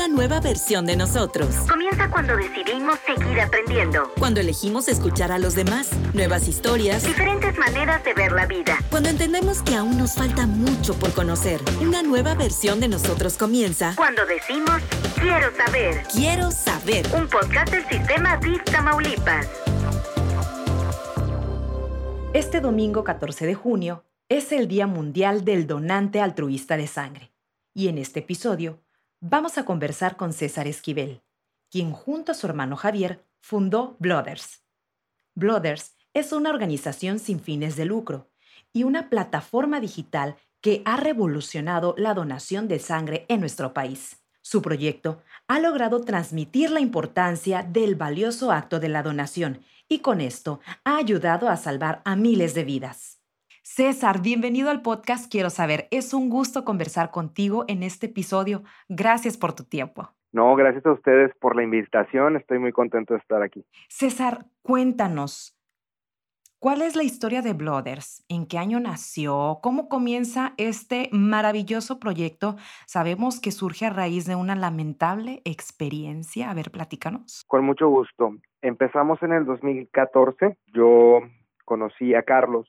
una nueva versión de nosotros. Comienza cuando decidimos seguir aprendiendo. Cuando elegimos escuchar a los demás, nuevas historias, Diferentes maneras de ver la vida. cuando entendemos que aún nos falta mucho por conocer. Una nueva versión de nosotros comienza. Cuando decimos quiero saber. Quiero saber. Un podcast del sistema DIF Tamaulipas. Este domingo 14 de junio es el Día Mundial del Donante Altruista de Sangre. Y en este episodio vamos a conversar con César Esquivel, quien junto a su hermano Javier fundó Blooders. Blooders es una organización sin fines de lucro y una plataforma digital que ha revolucionado la donación de sangre en nuestro país. Su proyecto ha logrado transmitir la importancia del valioso acto de la donación y con esto ha ayudado a salvar a miles de vidas. César, bienvenido al podcast Quiero saber. Es un gusto conversar contigo en este episodio. Gracias por tu tiempo. No, gracias a ustedes por la invitación. Estoy muy contento de estar aquí. César, cuéntanos, ¿cuál es la historia de Blooders? ¿En qué año nació? ¿Cómo comienza este maravilloso proyecto? Sabemos que surge a raíz de una lamentable experiencia. A ver, platícanos. Con mucho gusto. Empezamos en el 2014. Yo conocí a Carlos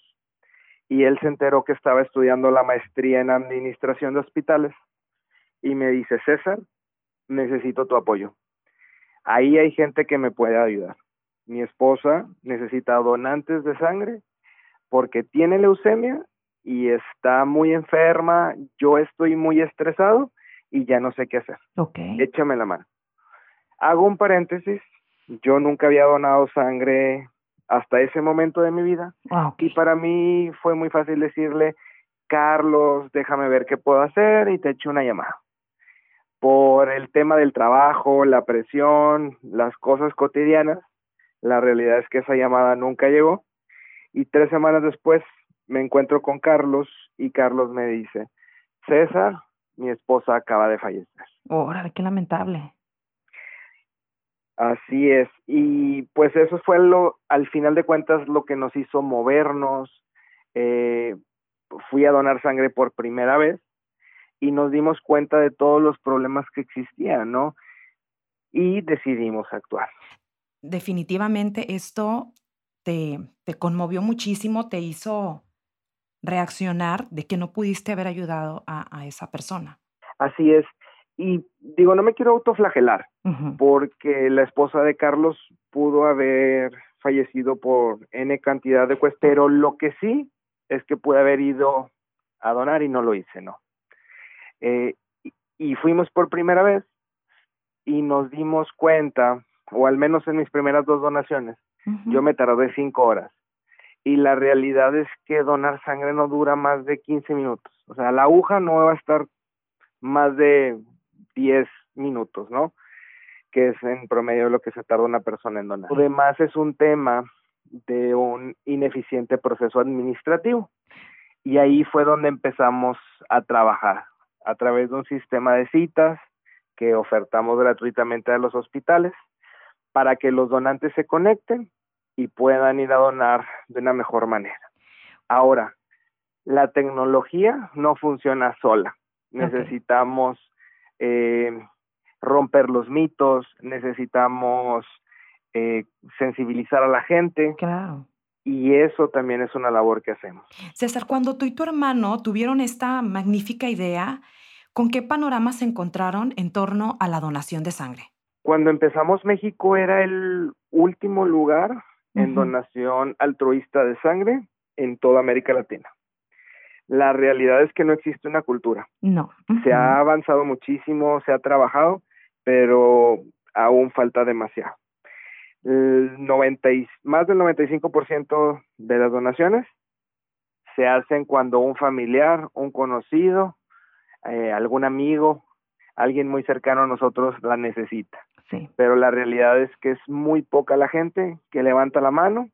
y él se enteró que estaba estudiando la maestría en administración de hospitales y me dice, César, necesito tu apoyo. Ahí hay gente que me puede ayudar. Mi esposa necesita donantes de sangre porque tiene leucemia y está muy enferma, yo estoy muy estresado y ya no sé qué hacer. Ok. Échame la mano. Hago un paréntesis, yo nunca había donado sangre hasta ese momento de mi vida Ah, y para mí fue muy fácil decirle, Carlos, déjame ver qué puedo hacer y te echo una llamada. Por el tema del trabajo, la presión, las cosas cotidianas, la realidad es que esa llamada nunca llegó y tres semanas después me encuentro con Carlos y Carlos me dice, César, mi esposa acaba de fallecer. Órale, qué lamentable. Así es, y pues eso fue lo, al final de cuentas, lo que nos hizo movernos. Eh, fui a donar sangre por primera vez y nos dimos cuenta de todos los problemas que existían, ¿no? Y decidimos actuar. Definitivamente esto te, te conmovió muchísimo, te hizo reaccionar de que no pudiste haber ayudado a, a esa persona. Así es. Y digo, no me quiero autoflagelar, porque la esposa de Carlos pudo haber fallecido por N cantidad de cuestiones, pero lo que sí es que pude haber ido a donar y no lo hice, ¿no? Eh, y, y fuimos por primera vez y nos dimos cuenta, o al menos en mis primeras dos donaciones, yo me tardé cinco horas. Y la realidad es que donar sangre no dura más de 15 minutos. O sea, la aguja no va a estar más de 10 minutos, ¿no? Que es en promedio lo que se tarda una persona en donar. Además es un tema de un ineficiente proceso administrativo. Y ahí fue donde empezamos a trabajar a través de un sistema de citas que ofertamos gratuitamente a los hospitales para que los donantes se conecten y puedan ir a donar de una mejor manera. Ahora, la tecnología no funciona sola. Necesitamos eh, romper los mitos, necesitamos eh, sensibilizar a la gente Claro. y eso también es una labor que hacemos. César, cuando tú y tu hermano tuvieron esta magnífica idea, ¿con qué panorama se encontraron en torno a la donación de sangre? Cuando empezamos México era el último lugar en donación altruista de sangre en toda América Latina. La realidad es que no existe una cultura. No. Se ha avanzado muchísimo, se ha trabajado, pero aún falta demasiado. El 90 y- más del 95% de las donaciones se hacen cuando un familiar, un conocido, eh, algún amigo, alguien muy cercano a nosotros la necesita. Sí. Pero la realidad es que es muy poca la gente que levanta la mano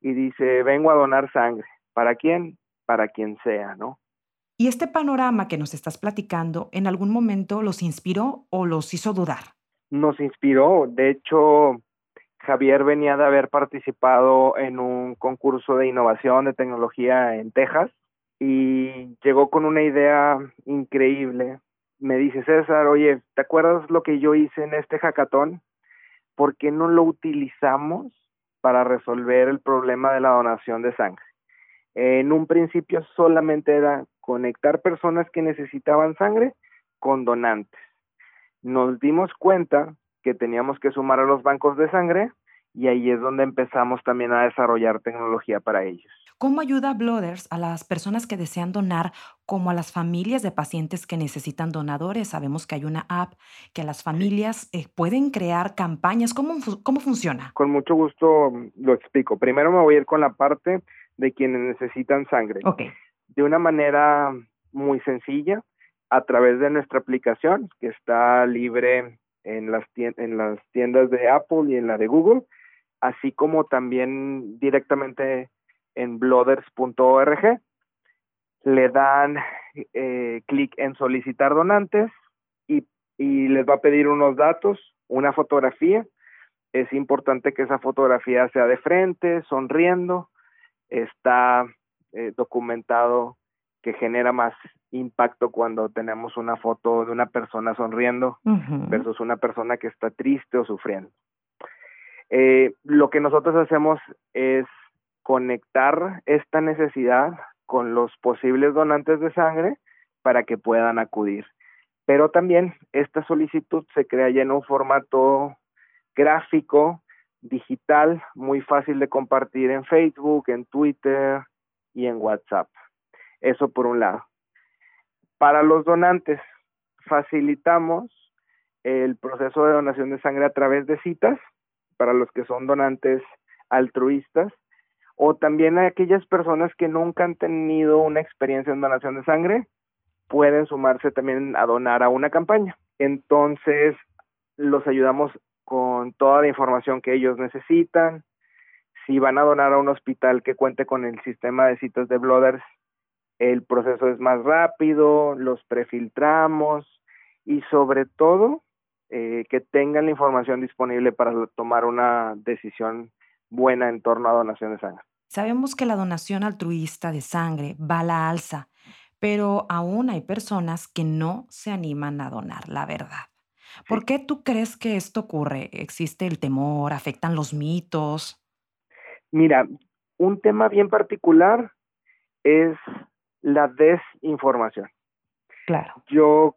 y dice, vengo a donar sangre. ¿Para quién? Para quien sea, ¿no? ¿Y este panorama que nos estás platicando en algún momento los inspiró o los hizo dudar? nos inspiró. De hecho, Javier venía de haber participado en un concurso de innovación de tecnología en Texas y llegó con una idea increíble me dice César, oye, ¿te acuerdas lo que yo hice en este hackathon? ¿Por qué no lo utilizamos para resolver el problema de la donación de sangre? En un principio solamente era conectar personas que necesitaban sangre con donantes. Nos dimos cuenta que teníamos que sumar a los bancos de sangre y ahí es donde empezamos también a desarrollar tecnología para ellos. ¿Cómo ayuda Blooders a las personas que desean donar como a las familias de pacientes que necesitan donadores? Sabemos que hay una app que las familias eh, pueden crear campañas. ¿Cómo, ¿Cómo funciona? Con mucho gusto lo explico. Primero me voy a ir con la parte de quienes necesitan sangre. Ok. De una manera muy sencilla, a través de nuestra aplicación, que está libre en las, en las tiendas de Apple y en la de Google, así como también directamente en blooders.org, le dan eh, clic en solicitar donantes y, y les va a pedir unos datos, una fotografía. Es importante que esa fotografía sea de frente, sonriendo. Está eh, documentado que genera más impacto cuando tenemos una foto de una persona sonriendo versus una persona que está triste o sufriendo. Eh, lo que nosotros hacemos es conectar esta necesidad con los posibles donantes de sangre para que puedan acudir. Pero también esta solicitud se crea ya en un formato gráfico, digital, muy fácil de compartir en Facebook, en Twitter y en WhatsApp. Eso por un lado. Para los donantes, facilitamos el proceso de donación de sangre a través de citas para los que son donantes altruistas o también a aquellas personas que nunca han tenido una experiencia en donación de sangre pueden sumarse también a donar a una campaña. Entonces, los ayudamos con toda la información que ellos necesitan. Si van a donar a un hospital que cuente con el sistema de citas de Blooders, el proceso es más rápido, los prefiltramos y sobre todo eh, que tengan la información disponible para tomar una decisión buena en torno a donación de sangre. Sabemos que la donación altruista de sangre va a la alza, pero aún hay personas que no se animan a donar, la verdad. ¿Por qué tú crees que esto ocurre? ¿Existe el temor? ¿Afectan los mitos? Mira, un tema bien particular es la desinformación. Claro. Yo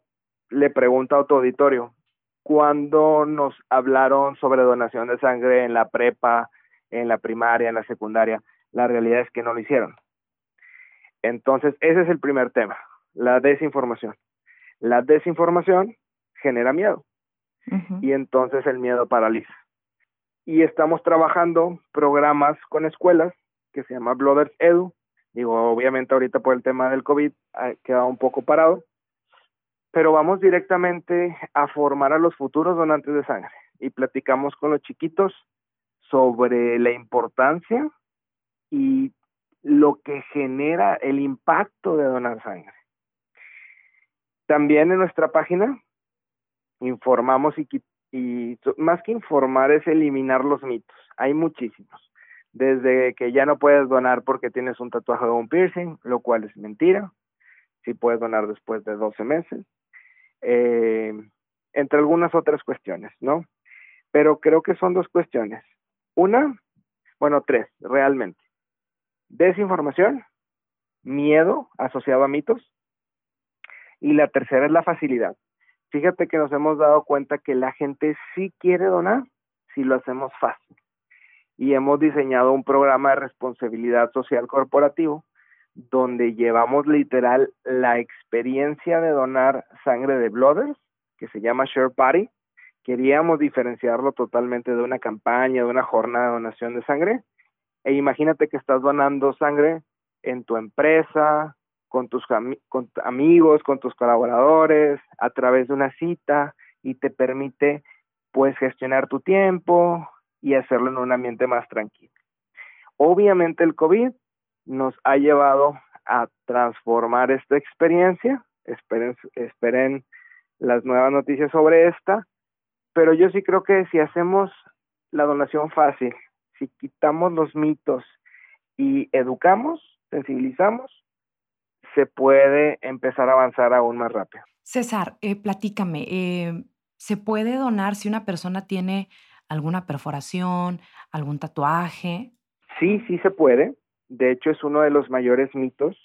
le pregunto a tu auditorio, ¿cuándo nos hablaron sobre donación de sangre en la prepa, en la primaria, en la secundaria? La realidad es que no lo hicieron. Entonces, ese es el primer tema, la desinformación. La desinformación genera miedo y entonces el miedo paraliza. Y estamos trabajando programas con escuelas que se llama Blooders Edu. Digo, obviamente ahorita por el tema del COVID ha quedado un poco parado, pero vamos directamente a formar a los futuros donantes de sangre y platicamos con los chiquitos sobre la importancia y lo que genera el impacto de donar sangre. También en nuestra página informamos y, más que informar es eliminar los mitos. Hay muchísimos. Desde que ya no puedes donar porque tienes un tatuaje o un piercing, lo cual es mentira. Si puedes donar después de 12 meses. Eh, entre algunas otras cuestiones, ¿no? Pero creo que son dos cuestiones. Una, bueno, tres, realmente. Desinformación, miedo asociado a mitos. Y la tercera es la facilidad. Fíjate que nos hemos dado cuenta que la gente sí quiere donar si lo hacemos fácil. Y hemos diseñado un programa de responsabilidad social corporativo donde llevamos literal la experiencia de donar sangre de Blooders, que se llama Share Party. Queríamos diferenciarlo totalmente de una campaña, de una jornada de donación de sangre. E imagínate que estás donando sangre en tu empresa, con tus con amigos, con tus colaboradores, a través de una cita y te permite pues gestionar tu tiempo y hacerlo en un ambiente más tranquilo. Obviamente el COVID nos ha llevado a transformar esta experiencia. Esperen las nuevas noticias sobre esta, pero yo sí creo que si hacemos la donación fácil, si quitamos los mitos y educamos, sensibilizamos, se puede empezar a avanzar aún más rápido. César, eh, platícame, eh, ¿se puede donar si una persona tiene alguna perforación, algún tatuaje? Sí, sí se puede. De hecho, es uno de los mayores mitos.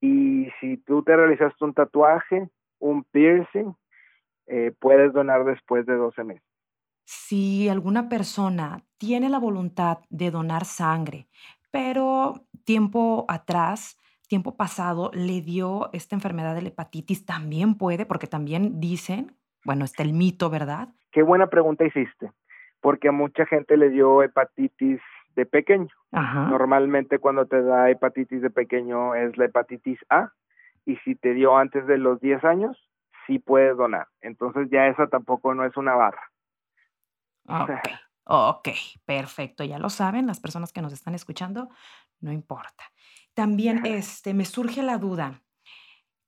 Y si tú te realizaste un tatuaje, un piercing, eh, puedes donar después de 12 meses. Si alguna persona tiene la voluntad de donar sangre, pero tiempo atrás, tiempo pasado, le dio esta enfermedad de la hepatitis, también puede, porque también dicen, bueno, está el mito, ¿verdad? Qué buena pregunta hiciste, porque a mucha gente le dio hepatitis de pequeño. Ajá. Normalmente cuando te da hepatitis de pequeño es la hepatitis A y si te dio antes de los 10 años, sí puedes donar. Entonces ya esa tampoco no es una barra. Ok, ok, perfecto. Ya lo saben las personas que nos están escuchando, no importa. También este, me surge la duda.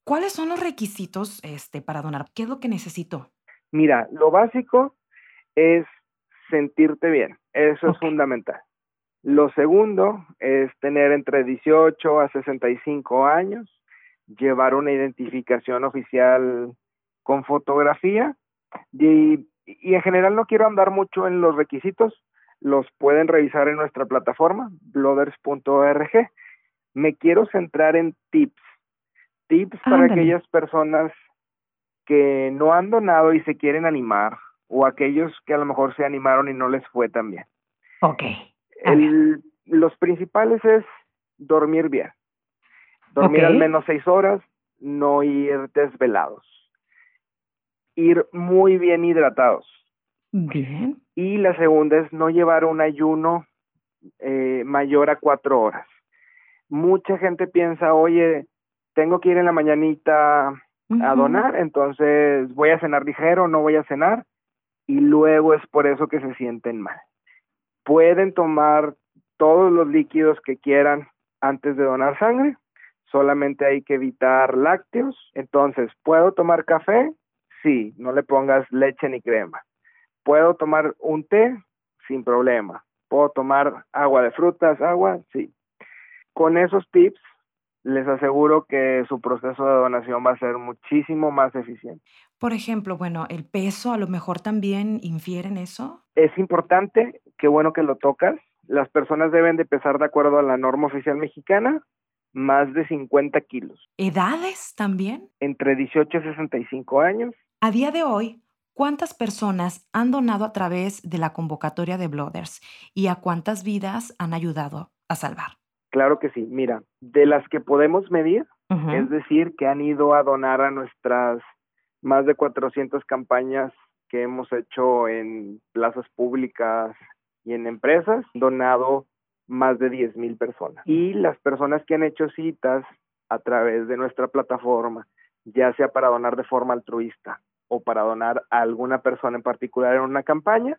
¿Cuáles son los requisitos este, para donar? ¿Qué es lo que necesito? Mira, lo básico es sentirte bien. Eso es fundamental. Lo segundo es tener entre 18 a 65 años, llevar una identificación oficial con fotografía y, y en general no quiero andar mucho en los requisitos, los pueden revisar en nuestra plataforma, blooders.org. Me quiero centrar en tips, tips para Ándale. aquellas personas que no han donado y se quieren animar o aquellos que a lo mejor se animaron y no les fue tan bien. Ok. El- los principales es dormir bien. Dormir al menos seis horas, no ir desvelados. Ir muy bien hidratados. Bien. Y la segunda es no llevar un ayuno eh, mayor a cuatro horas. Mucha gente piensa, oye, tengo que ir en la mañanita a donar, entonces voy a cenar ligero, no voy a cenar, y luego es por eso que se sienten mal. Pueden tomar todos los líquidos que quieran antes de donar sangre, solamente hay que evitar lácteos. Entonces, ¿puedo tomar café? Sí, no le pongas leche ni crema. ¿Puedo tomar un té? Sin problema. ¿Puedo tomar agua de frutas, agua? Sí. Con esos tips, les aseguro que su proceso de donación va a ser muchísimo más eficiente. Por ejemplo, bueno, el peso a lo mejor también infiere en eso. Es importante, qué bueno que lo tocas. Las personas deben de pesar de acuerdo a la norma oficial mexicana más de 50 kilos, ¿Edades también? entre 18 y 65 años. A día de hoy, ¿cuántas personas han donado a través de la convocatoria de Blooders y a cuántas vidas han ayudado a salvar? Claro que sí. Mira, de las que podemos medir, es decir, que han ido a donar a nuestras más de 400 campañas que hemos hecho en plazas públicas y en empresas, donado más de 10 mil personas. Y las personas que han hecho citas a través de nuestra plataforma, ya sea para donar de forma altruista o para donar a alguna persona en particular en una campaña,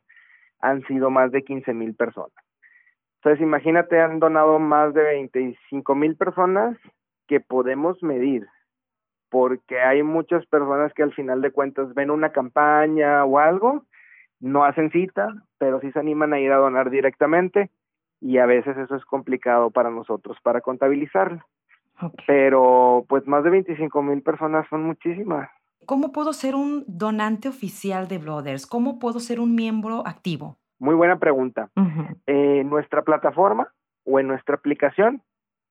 han sido más de 15 mil personas. Entonces, imagínate, han donado más de 25 mil personas que podemos medir, porque hay muchas personas que al final de cuentas ven una campaña o algo, no hacen cita, pero sí se animan a ir a donar directamente y a veces eso es complicado para nosotros para contabilizarlo. Pero pues más de 25 mil personas son muchísimas. ¿Cómo puedo ser un donante oficial de Blooders? ¿Cómo puedo ser un miembro activo? Muy buena pregunta. Eh, en nuestra plataforma o en nuestra aplicación,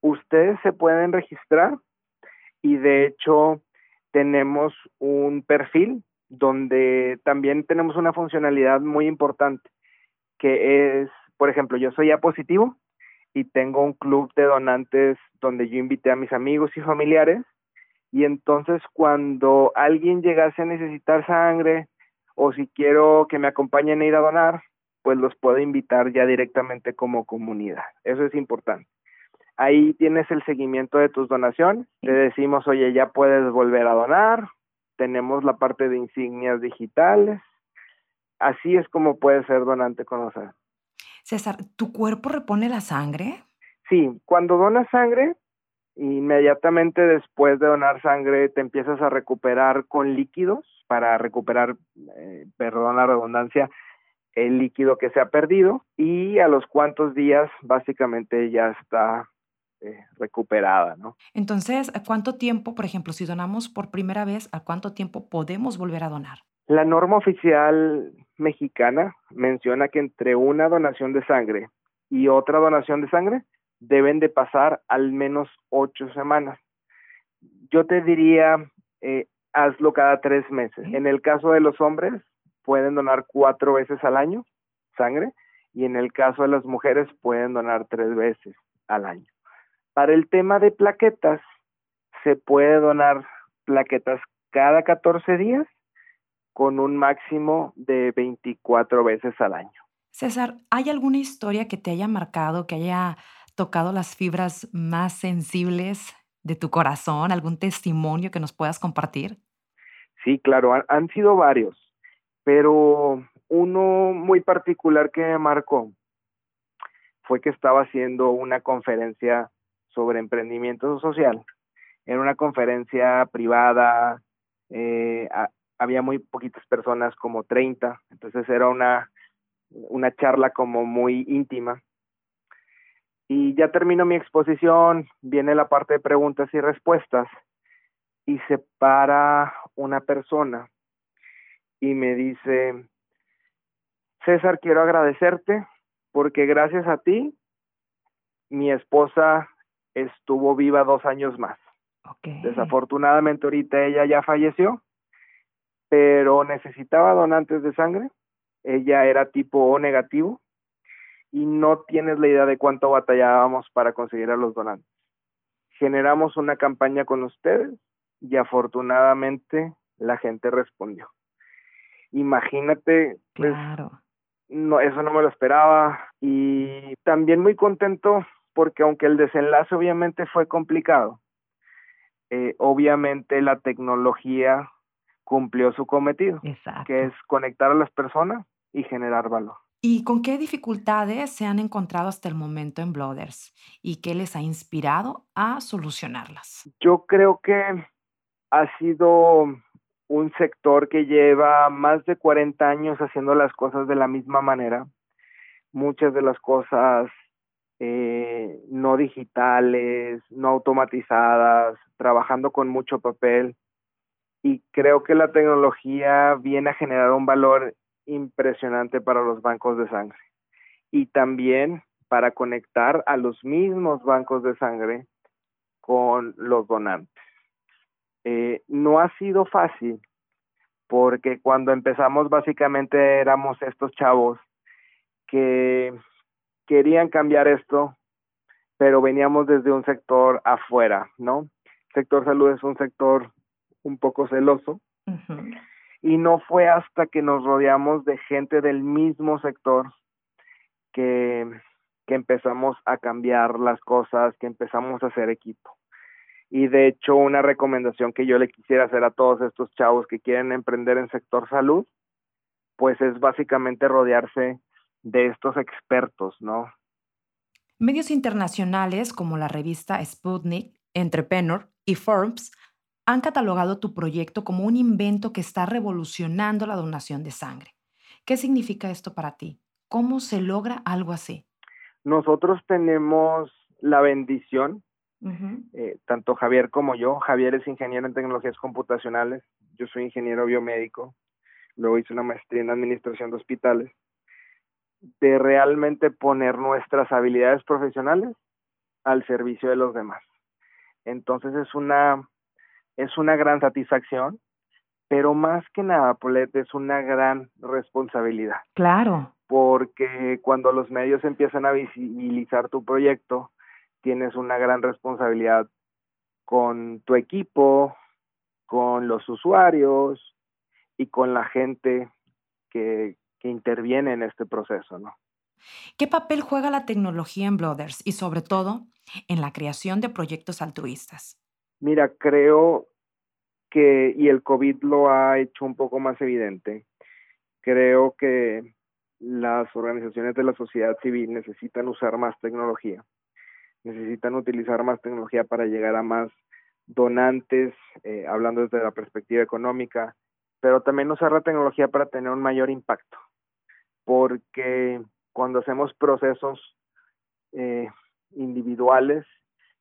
ustedes se pueden registrar y de hecho tenemos un perfil donde también tenemos una funcionalidad muy importante que es, por ejemplo, yo soy A positivo y tengo un club de donantes donde yo invité a mis amigos y familiares y entonces cuando alguien llegase a necesitar sangre o si quiero que me acompañen a ir a donar, pues los puedo invitar ya directamente como comunidad. Eso es importante. Ahí tienes el seguimiento de tus donaciones. Te decimos, oye, ya puedes volver a donar. Tenemos la parte de insignias digitales. Así es como puedes ser donante con. César, ¿tu cuerpo repone la sangre? Sí, cuando donas sangre, inmediatamente después de donar sangre te empiezas a recuperar con líquidos para recuperar, eh, perdón la redundancia, el líquido que se ha perdido y a los cuantos días básicamente ya está eh, recuperada, ¿no? Entonces, ¿a cuánto tiempo, por ejemplo, si donamos por primera vez, a cuánto tiempo podemos volver a donar? La norma oficial mexicana menciona que entre una donación de sangre y otra donación de sangre deben de pasar al menos ocho semanas. Yo te diría, eh, hazlo cada tres meses. En el caso de los hombres, pueden donar cuatro veces al año sangre y en el caso de las mujeres pueden donar tres veces al año. Para el tema de plaquetas, se puede donar plaquetas cada 14 días con un máximo de 24 veces al año. César, ¿hay alguna historia que te haya marcado, que haya tocado las fibras más sensibles de tu corazón? ¿Algún testimonio que nos puedas compartir? Sí, claro, han, sido varios, pero uno muy particular que me marcó fue que estaba haciendo una conferencia sobre emprendimiento social. Era una conferencia privada, eh, había muy poquitas personas, como 30, entonces era una, una charla como muy íntima. Y ya termino mi exposición, viene la parte de preguntas y respuestas y se para una persona y me dice, César, quiero agradecerte porque gracias a ti mi esposa estuvo viva dos años más. Desafortunadamente ahorita ella ya falleció, pero necesitaba donantes de sangre. Ella era tipo O negativo y no tienes la idea de cuánto batallábamos para conseguir a los donantes. Generamos una campaña con ustedes y afortunadamente la gente respondió. Imagínate, pues, no, eso no me lo esperaba y también muy contento porque aunque el desenlace obviamente fue complicado, eh, obviamente la tecnología cumplió su cometido, que es conectar a las personas y generar valor. ¿Y con qué dificultades se han encontrado hasta el momento en Blooders y qué les ha inspirado a solucionarlas? Yo creo que ha sido un sector que lleva más de 40 años haciendo las cosas de la misma manera. Muchas de las cosas eh, no digitales, no automatizadas, trabajando con mucho papel. Y creo que la tecnología viene a generar un valor impresionante para los bancos de sangre. Y también para conectar a los mismos bancos de sangre con los donantes. Eh, no ha sido fácil porque cuando empezamos básicamente éramos estos chavos que querían cambiar esto, pero veníamos desde un sector afuera, ¿no? El sector salud es un sector un poco celoso y no fue hasta que nos rodeamos de gente del mismo sector que, que empezamos a cambiar las cosas, que empezamos a hacer equipo. Y de hecho, una recomendación que yo le quisiera hacer a todos estos chavos que quieren emprender en sector salud, pues es básicamente rodearse de estos expertos, ¿no? Medios internacionales como la revista Sputnik, Entrepreneur y Forbes han catalogado tu proyecto como un invento que está revolucionando la donación de sangre. ¿Qué significa esto para ti? ¿Cómo se logra algo así? Nosotros tenemos la bendición eh, tanto Javier como yo. Javier es ingeniero en tecnologías computacionales, yo soy ingeniero biomédico, luego hice una maestría en administración de hospitales, de realmente poner nuestras habilidades profesionales al servicio de los demás. Entonces es una, es una gran satisfacción, pero más que nada, es una gran responsabilidad. Claro. Porque cuando los medios empiezan a visibilizar tu proyecto, tienes una gran responsabilidad con tu equipo, con los usuarios y con la gente que, que interviene en este proceso, ¿no? ¿Qué papel juega la tecnología en Blooders y sobre todo en la creación de proyectos altruistas? Mira, creo que, y el COVID lo ha hecho un poco más evidente, creo que las organizaciones de la sociedad civil necesitan usar más tecnología necesitan utilizar más tecnología para llegar a más donantes, eh, hablando desde la perspectiva económica, pero también usar la tecnología para tener un mayor impacto, porque cuando hacemos procesos eh, individuales,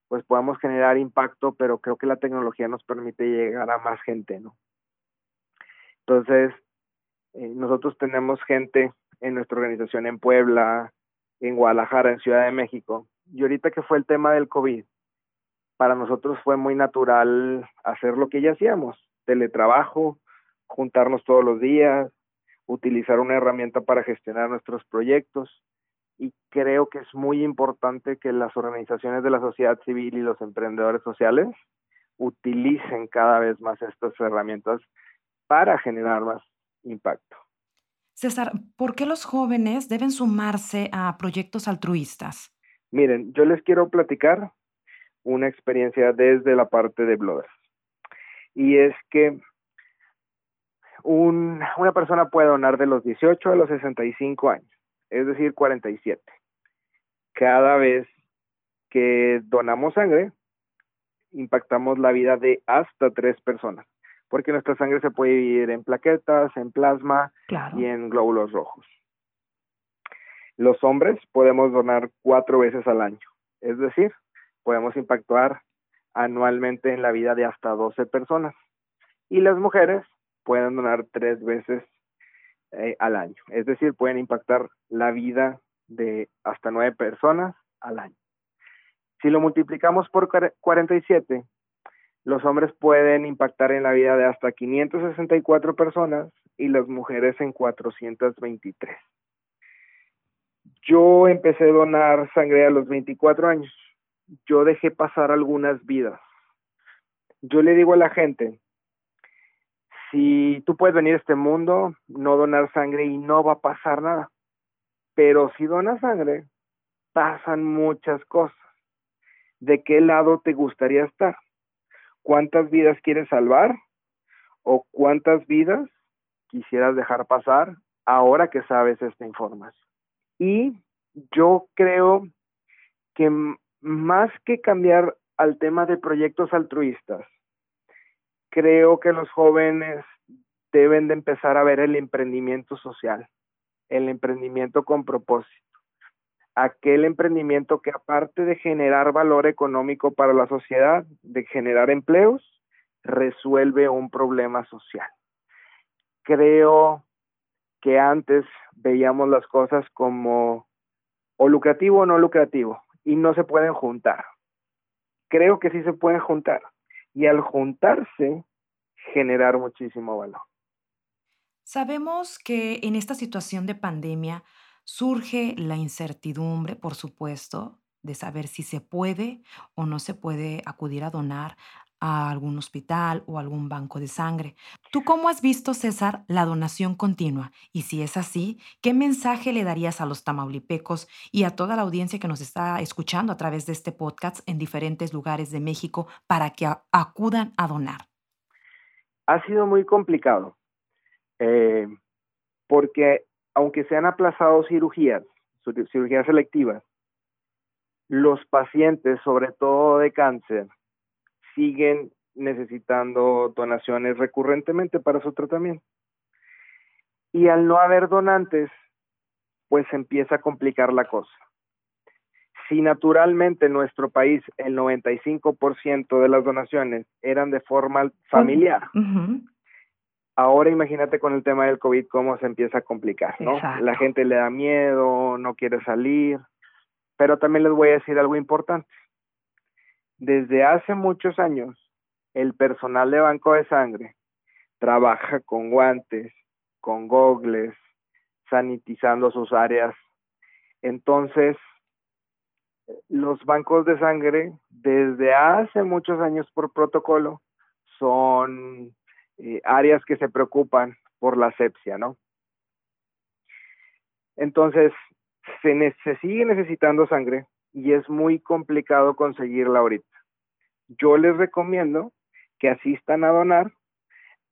pues podamos generar impacto, pero creo que la tecnología nos permite llegar a más gente, ¿no? Entonces, eh, nosotros tenemos gente en nuestra organización en Puebla, en Guadalajara, en Ciudad de México. Y ahorita que fue el tema del COVID, para nosotros fue muy natural hacer lo que ya hacíamos, teletrabajo, juntarnos todos los días, utilizar una herramienta para gestionar nuestros proyectos. Y creo que es muy importante que las organizaciones de la sociedad civil y los emprendedores sociales utilicen cada vez más estas herramientas para generar más impacto. César, ¿por qué los jóvenes deben sumarse a proyectos altruistas? Miren, yo les quiero platicar una experiencia desde la parte de bloggers. Y es que una persona puede donar de los 18 a los 65 años, es decir, 47. Cada vez que donamos sangre, impactamos la vida de hasta tres personas porque nuestra sangre se puede dividir en plaquetas, en plasma y en glóbulos rojos. Los hombres podemos donar cuatro veces al año, es decir, podemos impactar anualmente en la vida de hasta 12 personas. Y las mujeres pueden donar tres veces eh, al año, es decir, pueden impactar la vida de hasta nueve personas al año. Si lo multiplicamos por 47, los hombres pueden impactar en la vida de hasta 564 personas y las mujeres en 423. Yo empecé a donar sangre a los 24 años. Yo dejé pasar algunas vidas. Yo le digo a la gente, si tú puedes venir a este mundo, no donar sangre y no va a pasar nada. Pero si donas sangre, pasan muchas cosas. ¿De qué lado te gustaría estar? cuántas vidas quieres salvar o cuántas vidas quisieras dejar pasar ahora que sabes esta información. Y yo creo que más que cambiar al tema de proyectos altruistas, creo que los jóvenes deben de empezar a ver el emprendimiento social, el emprendimiento con propósito aquel emprendimiento que aparte de generar valor económico para la sociedad, de generar empleos, resuelve un problema social. Creo que antes veíamos las cosas como o lucrativo o no lucrativo y no se pueden juntar. Creo que sí se pueden juntar y al juntarse generar muchísimo valor. Sabemos que en esta situación de pandemia Surge la incertidumbre, por supuesto, de saber si se puede o no se puede acudir a donar a algún hospital o algún banco de sangre. ¿Tú cómo has visto, César, la donación continua? Y si es así, ¿qué mensaje le darías a los tamaulipecos y a toda la audiencia que nos está escuchando a través de este podcast en diferentes lugares de México para que acudan a donar? Ha sido muy complicado eh, porque aunque se han aplazado cirugías, cirugías selectivas, los pacientes, sobre todo de cáncer, siguen necesitando donaciones recurrentemente para su tratamiento. Y al no haber donantes, pues empieza a complicar la cosa. Si naturalmente en nuestro país el 95% de las donaciones eran de forma familiar, Ahora imagínate con el tema del COVID cómo se empieza a complicar, ¿no? La gente le da miedo, no quiere salir, pero también les voy a decir algo importante. Desde hace muchos años, el personal de banco de sangre trabaja con guantes, con gogles, sanitizando sus áreas. Entonces, los bancos de sangre, desde hace muchos años por protocolo, son eh, áreas que se preocupan por la sepsia, ¿no? Entonces, se, se sigue necesitando sangre y es muy complicado conseguirla ahorita. Yo les recomiendo que asistan a donar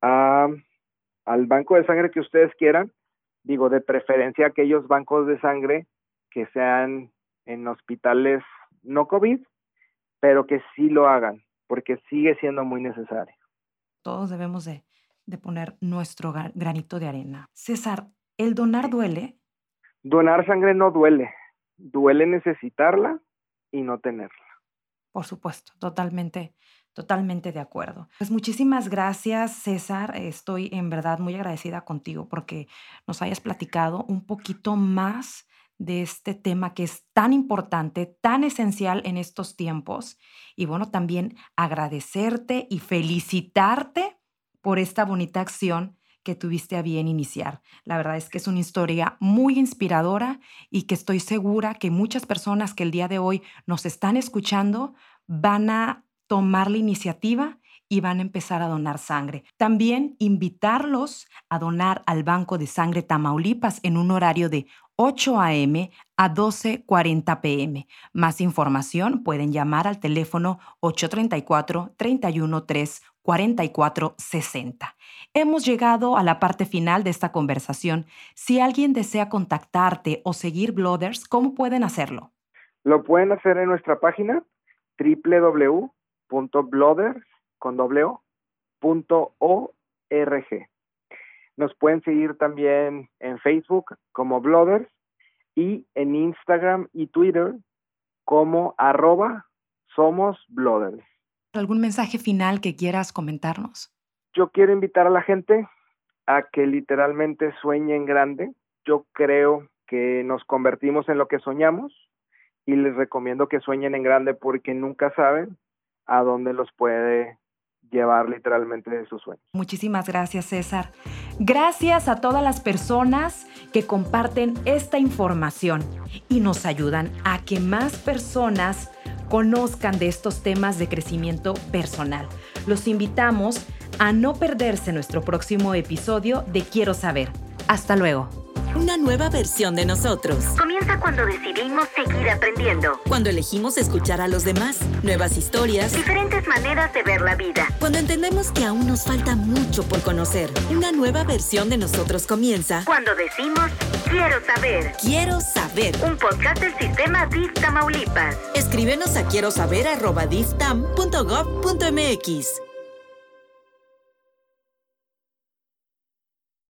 a, al banco de sangre que ustedes quieran, digo, de preferencia aquellos bancos de sangre que sean en hospitales no COVID, pero que sí lo hagan, porque sigue siendo muy necesario todos debemos de, poner nuestro granito de arena. César, ¿el donar duele? Donar sangre no duele, duele necesitarla y no tenerla. Por supuesto, totalmente, totalmente de acuerdo. Pues muchísimas gracias, César. Estoy en verdad muy agradecida contigo porque nos hayas platicado un poquito más de este tema que es tan importante, tan esencial en estos tiempos. Y bueno, también agradecerte y felicitarte por esta bonita acción que tuviste a bien iniciar. La verdad es que es una historia muy inspiradora y que estoy segura que muchas personas que el día de hoy nos están escuchando van a tomar la iniciativa y van a empezar a donar sangre. También invitarlos a donar al Banco de Sangre Tamaulipas en un horario de 8 a.m. a 12.40 p.m. Más información pueden llamar al teléfono 834-313-4460. Hemos llegado a la parte final de esta conversación. Si alguien desea contactarte o seguir Blooders, ¿cómo pueden hacerlo? Lo pueden hacer en nuestra página www.blooders.org. Nos pueden seguir también en Facebook como Blooders y en Instagram y Twitter como arroba somos Blooders. ¿Algún mensaje final que quieras comentarnos? Yo quiero invitar a la gente a que literalmente sueñen grande. Yo creo que nos convertimos en lo que soñamos y les recomiendo que sueñen en grande porque nunca saben a dónde los puede llevar literalmente de sus sueños. Muchísimas gracias, César. Gracias a todas las personas que comparten esta información y nos ayudan a que más personas conozcan de estos temas de crecimiento personal. Los invitamos a no perderse nuestro próximo episodio de Quiero saber. Hasta luego. Una nueva versión de nosotros. Comienza cuando decidimos seguir aprendiendo. Cuando elegimos escuchar a los demás. Nuevas historias. Diferentes maneras de ver la vida. Cuando entendemos que aún nos falta mucho por conocer. Una nueva versión de nosotros comienza. Cuando decimos quiero saber. Quiero saber. Un podcast del sistema DIF Tamaulipas. Escríbenos a quiero saber arroba.